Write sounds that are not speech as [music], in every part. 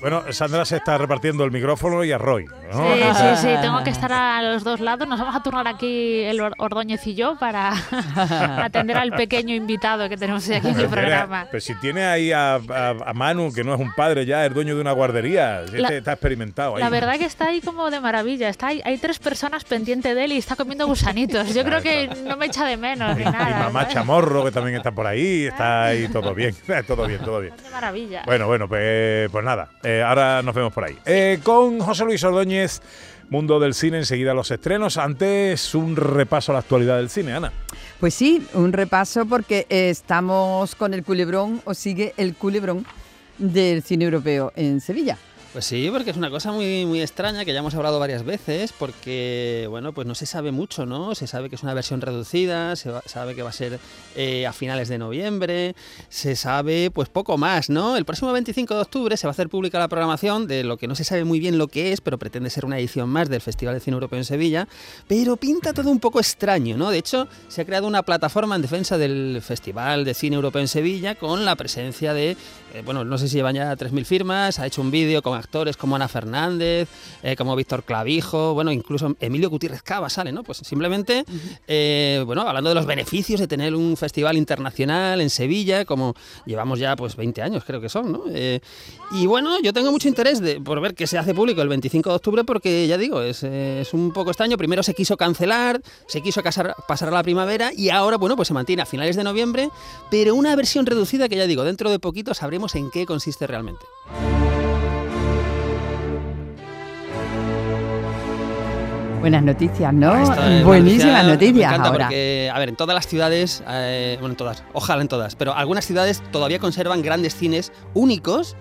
Bueno, Sandra se está repartiendo el micrófono y a Roy. ¿no? Sí, sí, sí, tengo que estar a los dos lados. Nos vamos a turnar aquí el Or- Ordóñez y yo para [laughs] atender al pequeño invitado que tenemos aquí en el programa. pero si tiene ahí a, a- a Manu, que no es un padre ya, es dueño de una guardería, La- está experimentado ahí. La verdad que está ahí como de maravilla. Está ahí, hay tres personas pendientes de él y está comiendo gusanitos. Yo creo que no me echa de menos ni y nada. mamá ¿sabes? Chamorro, que también está por ahí, está ahí todo bien, [laughs] todo bien, todo bien. De maravilla. Bueno, bueno, pues, pues nada, eh, ahora nos vemos por ahí. Eh, con José Luis Ordóñez, Mundo del Cine, enseguida los estrenos. Antes, un repaso a la actualidad del cine, Ana. Pues sí, un repaso porque estamos con el culebrón, o sigue el culebrón del cine europeo en Sevilla. Pues sí, porque es una cosa muy, muy extraña que ya hemos hablado varias veces, porque, bueno, pues no se sabe mucho, ¿no? Se sabe que es una versión reducida, se va- sabe que va a ser eh, a finales de noviembre, se sabe, pues poco más, ¿no? El próximo 25 de octubre se va a hacer pública la programación de lo que no se sabe muy bien lo que es, pero pretende ser una edición más del Festival de Cine Europeo en Sevilla, pero pinta todo un poco extraño, ¿no? De hecho, se ha creado una plataforma en defensa del Festival de Cine Europeo en Sevilla con la presencia de, eh, bueno, no sé si llevan ya 3.000 firmas, ha hecho un vídeo con actores como Ana Fernández, eh, como Víctor Clavijo, bueno, incluso Emilio Gutiérrez Cava sale, ¿no? Pues simplemente, eh, bueno, hablando de los beneficios de tener un festival internacional en Sevilla, como llevamos ya pues 20 años creo que son, ¿no? Y bueno, yo tengo mucho interés de, por ver qué se hace público el 25 de octubre porque ya digo, es, es un poco extraño. Primero se quiso cancelar, se quiso casar- pasar a la primavera y ahora, bueno, pues se mantiene a finales de noviembre, pero una versión reducida que ya digo, dentro de poquito sabremos en qué consiste realmente. Buenas noticias, ¿no? Es Buenísimas noticia, noticias me encanta ahora. Porque, a ver, en todas las ciudades, eh, bueno, en todas, ojalá en todas, pero algunas ciudades todavía conservan grandes cines únicos.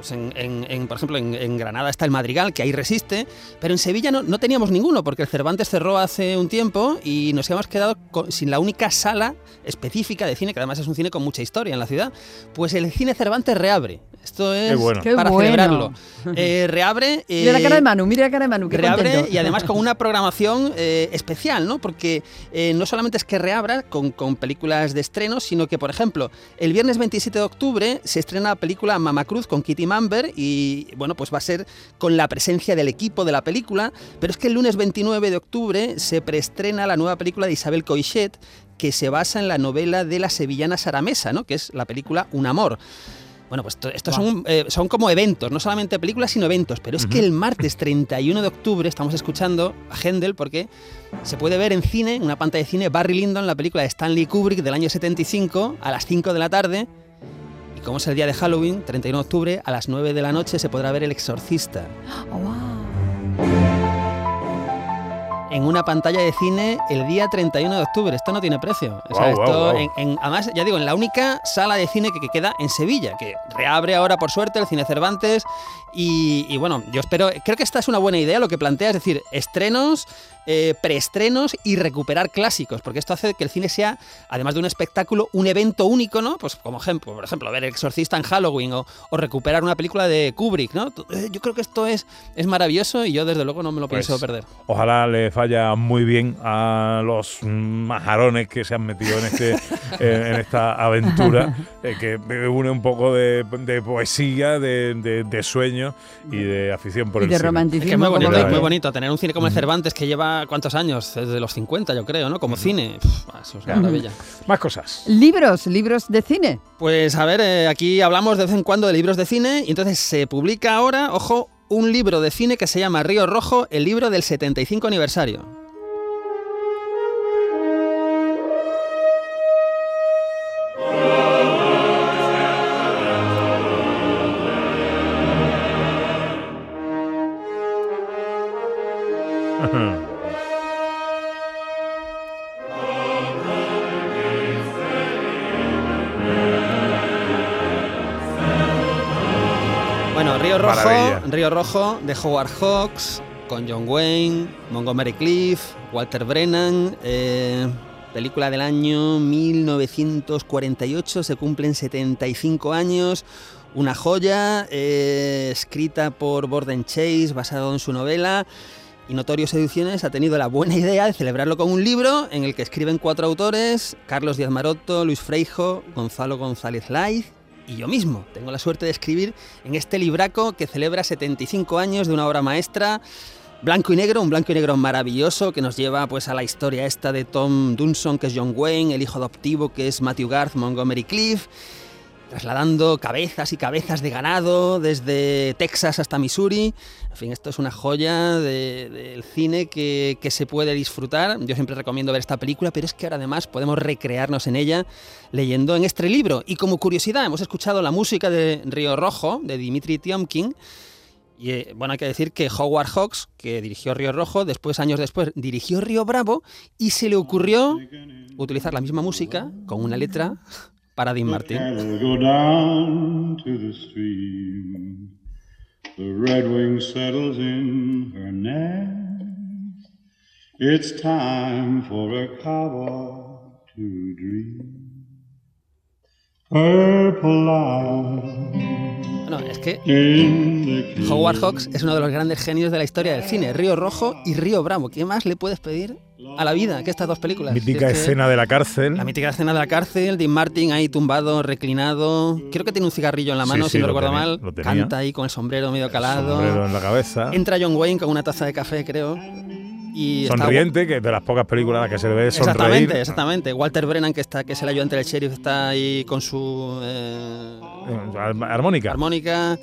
Pues en, en- en, por ejemplo, en, en Granada está el Madrigal, que ahí resiste, pero en Sevilla no, no teníamos ninguno, porque el Cervantes cerró hace un tiempo y nos hemos quedado con- sin la única sala específica de cine, que además es un cine con mucha historia en la ciudad. Pues el cine Cervantes reabre. Esto es Qué bueno. Qué para bueno. celebrarlo. Eh, reabre. [laughs] Mira la eh, cara de Manu, mira la cara de Manu, qué reabre contento. y además con una programación eh, especial, ¿no? Porque eh, no solamente es que reabra con, con películas de estreno, sino que, por ejemplo, el viernes 27 de octubre se estrena la película Mama Cruz con Kitty Mamber y, bueno, pues va a ser con la presencia del equipo de la película, pero es que el lunes 29 de octubre se preestrena la nueva película de Isabel Coixet que se basa en la novela de la sevillana Sara Mesa, ¿no? Que es la película Un amor. Bueno, pues to- estos son, eh, son como eventos, no solamente películas, sino eventos. Pero es que el martes 31 de octubre estamos escuchando a Händel porque se puede ver en cine, en una pantalla de cine, Barry Lyndon, la película de Stanley Kubrick del año 75, a las 5 de la tarde. Y como es el día de Halloween, 31 de octubre, a las 9 de la noche se podrá ver El Exorcista. Oh, wow. en una pantalla de cine el día 31 de octubre. Esto no tiene precio. O sea, esto. En, en- además, ya digo, en la única sala de cine que, que queda en Sevilla, que reabre ahora por suerte el Cine Cervantes. Y, y bueno, yo espero, creo que esta es una buena idea lo que plantea, es decir, estrenos, eh, preestrenos y recuperar clásicos, porque esto hace que el cine sea, además de un espectáculo, un evento único, ¿no? Pues como ejemplo, por ejemplo, ver El Exorcista en Halloween o, o recuperar una película de Kubrick, ¿no? Eh, Yo creo que esto es, es maravilloso y yo desde luego no me lo Pues, pienso perder. Ojalá le falla muy bien a los majarones que se han metido en este [laughs] eh, en esta aventura eh, que une un poco de, de poesía, de, de- de sueño y de afición por y el de cine. romanticismo. Es que es muy como bonito, es muy ¿eh? bonito tener un cine como el Cervantes que lleva cuántos años, desde los 50 yo creo, ¿no? Como cine. Pff, eso es una maravilla. Más cosas. Libros, libros de cine. Pues a ver, eh, aquí hablamos de vez en cuando de libros de cine y entonces se publica ahora, ojo, un libro de cine que se llama Río Rojo, el libro del 75 aniversario. Río Rojo de Howard Hawks, con John Wayne, Montgomery Cliff, Walter Brennan, eh, película del año 1948, se cumplen 75 años, una joya, eh, escrita por Borden Chase, basado en su novela. y Notorious Ediciones ha tenido la buena idea de celebrarlo con un libro en el que escriben cuatro autores, Carlos Díaz Maroto, Luis Freijo, Gonzalo González Laiz y yo mismo. Tengo la suerte de escribir en este libraco que celebra 75 años de una obra maestra Blanco y negro, un blanco y negro maravilloso que nos lleva pues a la historia esta de Tom Dunson, que es John Wayne, el hijo adoptivo que es Matthew Garth Montgomery Cliff, trasladando cabezas y cabezas de ganado desde Texas hasta Missouri. En fin, esto es una joya del cine que, que, se puede disfrutar. Yo siempre recomiendo ver esta película, pero es que ahora además podemos recrearnos en ella leyendo en este libro. Y como curiosidad, hemos escuchado la música de Río Rojo, de Dimitri Tiomkin, y eh, bueno, hay que decir que Howard Hawks, que dirigió Río Rojo, después, años después, dirigió Río Bravo y se le ocurrió utilizar la misma música con una letra para Dean Martin. It's time for a cowboy to dream. Bueno, es que Howard Hawks es uno de los grandes genios de la historia del cine. Río Rojo y Río Bravo. ¿Qué más le puedes pedir a la vida que estas dos películas? Mítica escena de la cárcel. La mítica escena de la cárcel. Dean Martin ahí tumbado, reclinado. Creo que tiene un cigarrillo en la mano, si no recuerdo mal. Canta ahí con el sombrero medio calado. sombrero en la cabeza. Entra John Wayne con una taza de café, creo. Y Sonriente, que de las pocas películas que se le ve sonreír. Exactamente, exactamente. Walter Brennan, que está que es el ayudante del sheriff, está ahí con su... Eh, armónica. Armónica.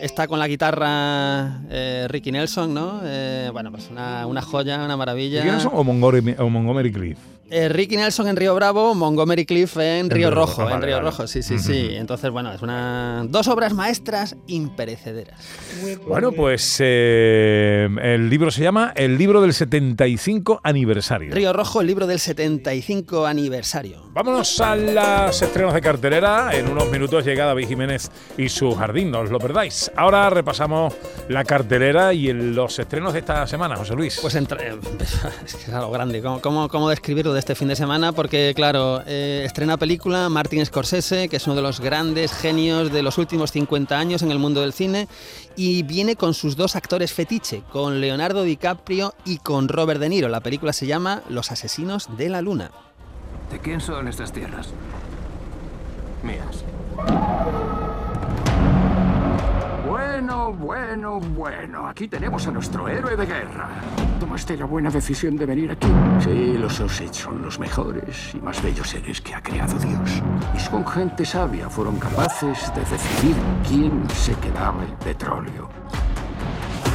Está con la guitarra eh, Ricky Nelson, ¿no? Eh, bueno, pues una, una, joya, una maravilla. ¿Ricky Nelson o Montgomery, o Montgomery Cliff? Eh, Ricky Nelson en Río Bravo, Montgomery Cliff en Río, Rojo, en Río Rojo, sí, sí, sí. Entonces, bueno, es una dos obras maestras imperecederas. Bueno, pues eh, el libro se llama El libro del 75 aniversario. Río Rojo, el libro del 75 aniversario. Vámonos a las estrenos de cartelera. En unos minutos llega David Jiménez y su jardín, no os lo perdáis. Ahora repasamos la cartelera y los estrenos de esta semana, José Luis. Pues entre, [laughs] es que es algo grande. ¿Cómo, cómo, cómo describirlo este fin de semana porque, claro, eh, estrena película Martin Scorsese, que es uno de los grandes genios de los últimos 50 años en el mundo del cine, y viene con sus dos actores fetiche, con Leonardo DiCaprio y con Robert De Niro. La película se llama Los Asesinos de la Luna. ¿De quién son estas tierras? Mías. Bueno, bueno, bueno. Aquí tenemos a nuestro héroe de guerra. ¿Tomaste la buena decisión de venir aquí? Sí, los Osage son los mejores y más bellos seres que ha creado Dios. Y con gente sabia fueron capaces de decidir quién se quedaba el petróleo.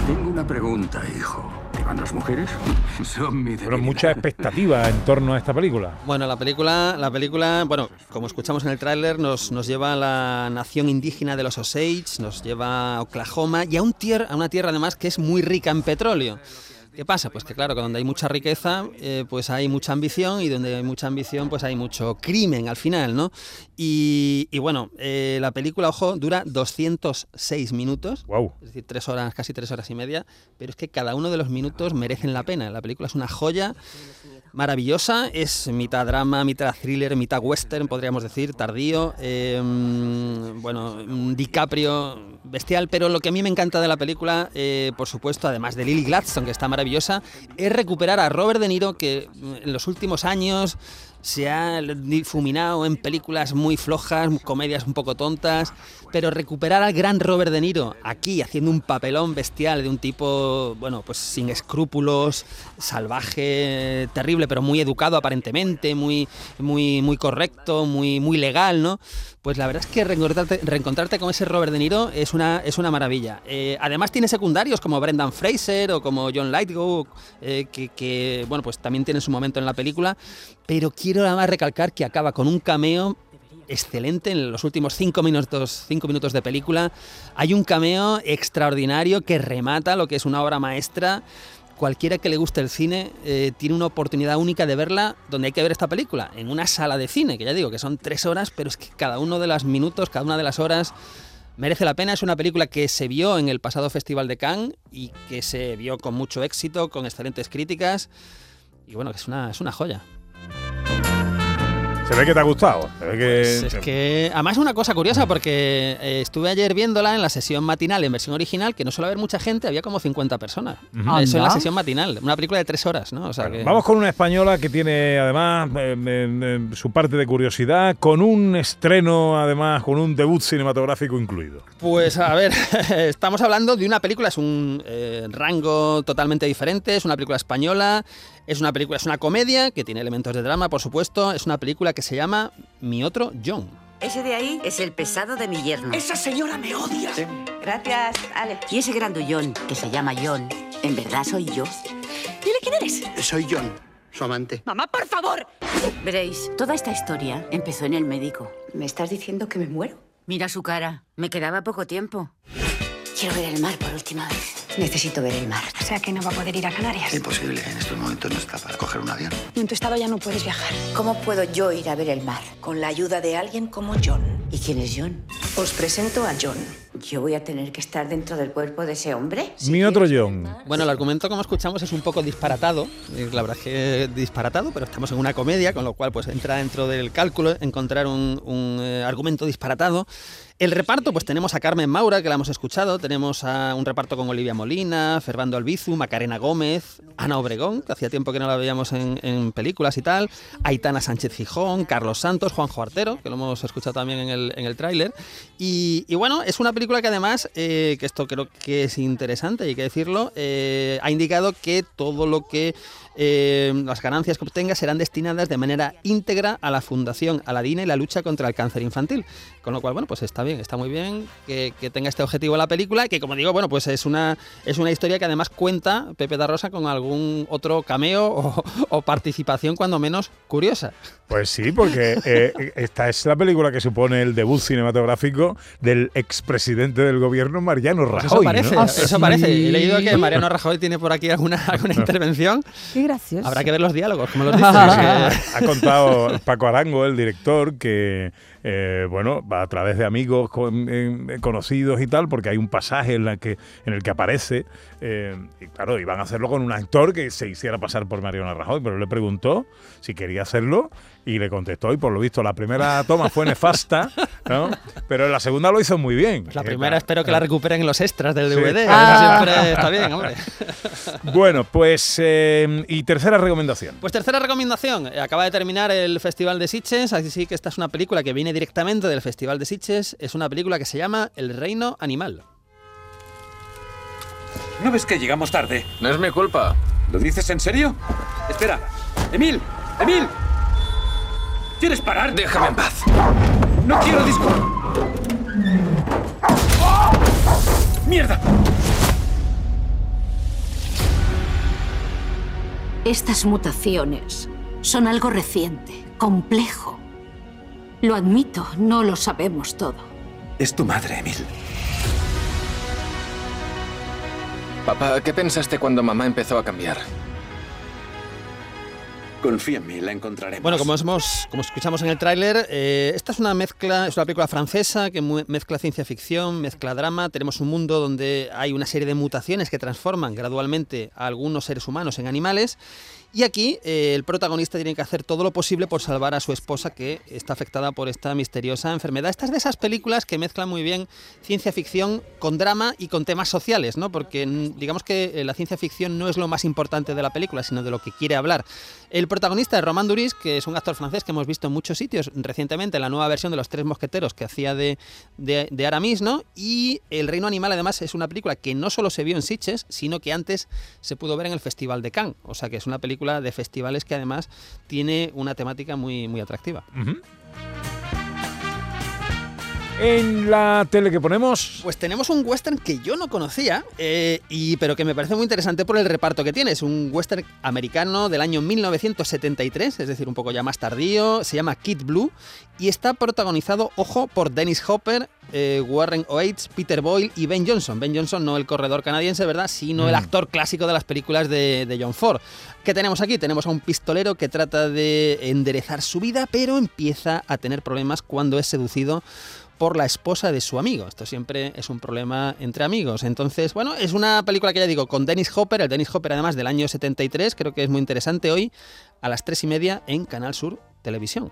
Tengo una pregunta, hijo van las mujeres? [laughs] Son mi Pero mucha expectativa en torno a esta película. Bueno, la película, la película, bueno, como escuchamos en el tráiler, nos, nos lleva a la nación indígena de los Osage, nos lleva a Oklahoma y a, un tier, a una tierra además que es muy rica en petróleo. ¿Qué pasa? Pues que claro, que donde hay mucha riqueza, eh, pues hay mucha ambición y donde hay mucha ambición, pues hay mucho crimen al final, ¿no? Y, bueno, eh, la película, ojo, dura 206 minutos, wow. es decir, tres horas, casi tres horas y media, pero es que cada uno de los minutos merecen la pena. La película es una joya maravillosa, es mitad drama, mitad thriller, mitad western, podríamos decir, tardío. Em, bueno, DiCaprio bestial, pero lo que a mí me encanta de la película, eh, por supuesto, además de Lily Gladstone, que está maravillosa, es recuperar a Robert De Niro, que en los últimos años se ha difuminado en películas muy flojas, comedias un poco tontas, pero recuperar al gran Robert De Niro aquí haciendo un papelón bestial de un tipo, bueno, pues sin escrúpulos, salvaje, terrible, pero muy educado aparentemente, muy, muy, muy correcto, muy, muy legal, ¿no? Pues la verdad es que reencontrarte, con ese Robert De Niro es una, es una maravilla. Eh, además tiene secundarios como Brendan Fraser o como John Lithgow, eh, que, que, bueno, pues también tiene su momento en la película, pero quiero además recalcar que acaba con un cameo excelente en los últimos cinco minutos, cinco minutos de película. Hay un cameo extraordinario que remata lo que es una obra maestra. Cualquiera que le guste el cine eh, tiene una oportunidad única de verla donde hay que ver esta película, en una sala de cine, que ya digo que son tres horas, pero es que cada uno de los minutos, cada una de las horas merece la pena. Es una película que se vio en el pasado Festival de Cannes y que se vio con mucho éxito, con excelentes críticas. Y bueno, es una, es una joya. Se ve que te ha gustado. Se ve que, Pues es que, además, una cosa curiosa, porque eh, estuve ayer viéndola en la sesión matinal en versión original, que no suele haber mucha gente, había como 50 personas. Ujú. Eso en la sesión matinal, una película de tres horas, ¿no? O sea que- Vamos con una española que tiene además eh, eh, eh, su parte de curiosidad, con un estreno además, con un debut cinematográfico incluido. Pues a ver, [laughs] estamos hablando de una película, es un eh, rango totalmente diferente, es una película española, es una película, es una comedia que tiene elementos de drama, por supuesto, es una película que se llama Mi otro John. Ese de ahí es el pesado de mi yerno. Esa señora me odia. Gracias, Ale. Y ese grandullón, que se llama John, ¿en verdad soy yo? Dile quién eres. Soy John, su amante. Mamá, por favor. Veréis, toda esta historia empezó en el médico. ¿Me estás diciendo que me muero? Mira su cara. Me quedaba poco tiempo. Quiero ver el mar por última vez. Necesito ver el mar. O sea que no va a poder ir a Canarias. Imposible, en estos momentos no está para coger un avión. Y en tu estado ya no puedes viajar. ¿Cómo puedo yo ir a ver el mar? Con la ayuda de alguien como John. ¿Y quién es John? Os presento a John. ¿Yo voy a tener que estar dentro del cuerpo de ese hombre? Mi otro John. Bueno, el argumento, como escuchamos, es un poco disparatado. La verdad es que es disparatado, pero estamos en una comedia, con lo cual pues entra dentro del cálculo encontrar un, un, eh, argumento disparatado. El reparto, pues tenemos a Carmen Maura, que la hemos escuchado, tenemos a un reparto con Olivia Molina, Fernando Albizu, Macarena Gómez, Ana Obregón, que hacía tiempo que no la veíamos en, en películas y tal, Aitana Sánchez Gijón, Carlos Santos, Juanjo Artero, que lo hemos escuchado también en el, en el tráiler. Y, y bueno, es una película que además, eh, que esto creo que es interesante, hay que decirlo, eh, ha indicado que todo lo que eh, las ganancias que obtenga serán destinadas de manera íntegra a la Fundación Aladina y la lucha contra el cáncer infantil. Con lo cual, bueno, pues está bien, está muy bien que, que tenga este objetivo la película, que como digo, bueno, pues es una, es una historia que además cuenta Pepe da Rosa con algún otro cameo o, o participación cuando menos curiosa. Pues sí, porque eh, esta es la película que supone el debut cinematográfico del expresidente del gobierno, Mariano Pues Rajoy. eso parece, ¿no? Eso sí. parece. He leído que Mariano Rajoy tiene por aquí alguna, alguna [laughs] intervención. Gracioso. Habrá que ver los diálogos, como los [laughs] dices. ha contado Paco Arango, el director, que eh, bueno, va a través de amigos con- eh, conocidos y tal, porque hay un pasaje en, la que, en el que aparece, eh, y claro, iban a hacerlo con un actor que se hiciera pasar por Mariano Rajoy, pero le preguntó si quería hacerlo y le contestó, y por lo visto la primera toma fue nefasta, ¿no? pero la segunda lo hizo muy bien. La Eh, primera espero que la recuperen en los extras del Sí. DVD. Ah. Siempre está bien, hombre. [laughs] Bueno, pues, eh, y tercera recomendación. Pues tercera recomendación. Acaba de terminar el Festival de Sitges, así que esta es una película que viene directamente del Festival de Sitges. Es una película que se llama El Reino Animal. ¿No ves que llegamos tarde? No es mi culpa. ¿Lo dices en serio? Espera. ¡Emil! ¡Emil! ¿Quieres parar? Déjame en paz. ¡No quiero disco! ¡Mierda! Estas mutaciones son algo reciente, complejo. Lo admito, no lo sabemos todo. Es tu madre, Emil. Papá, ¿qué pensaste cuando mamá empezó a cambiar? Confía en mí, la encontraremos. Bueno, como, hemos, como escuchamos en el tráiler, eh, esta es una mezcla, es una película francesa que mezcla ciencia ficción, mezcla drama. Tenemos un mundo donde hay una serie de mutaciones que transforman gradualmente a algunos seres humanos en animales. Y aquí eh, el protagonista tiene que hacer todo lo posible por salvar a su esposa que está afectada por esta misteriosa enfermedad. Esta es de esas películas que mezclan muy bien ciencia ficción con drama y con temas sociales, ¿no? Porque mm, digamos que eh, la ciencia ficción no es lo más importante de la película, sino de lo que quiere hablar. El protagonista es Romain Duris, que es un actor francés que hemos visto en muchos sitios recientemente, en la nueva versión de Los Tres Mosqueteros que hacía de, de, de Aramis, ¿no? Y El Reino Animal, además, es una película que no solo se vio en Sitges, sino que antes se pudo ver en el Festival de Cannes. O sea que es una película de festivales que además tiene una temática muy, muy atractiva. En la tele que ponemos, Pues tenemos un western que yo no conocía, eh, y, pero que me parece muy interesante por el reparto que tiene. Es un western americano del año 1973, es decir, un poco ya más tardío. Se llama Kid Blue y está protagonizado, ojo, por Dennis Hopper, eh, Warren Oates, Peter Boyle y Ben Johnson. Ben Johnson, no el corredor canadiense, ¿verdad? Sino el Mm. actor clásico de las películas de, de John Ford. ¿Qué tenemos aquí? Tenemos a un pistolero que trata de enderezar su vida, pero empieza a tener problemas cuando es seducido por la esposa de su amigo. Esto siempre es un problema entre amigos. Entonces, bueno, es una película que ya digo, con Dennis Hopper, el Dennis Hopper además del año 73, creo que es muy interesante hoy, a las tres y media en Canal Sur Televisión.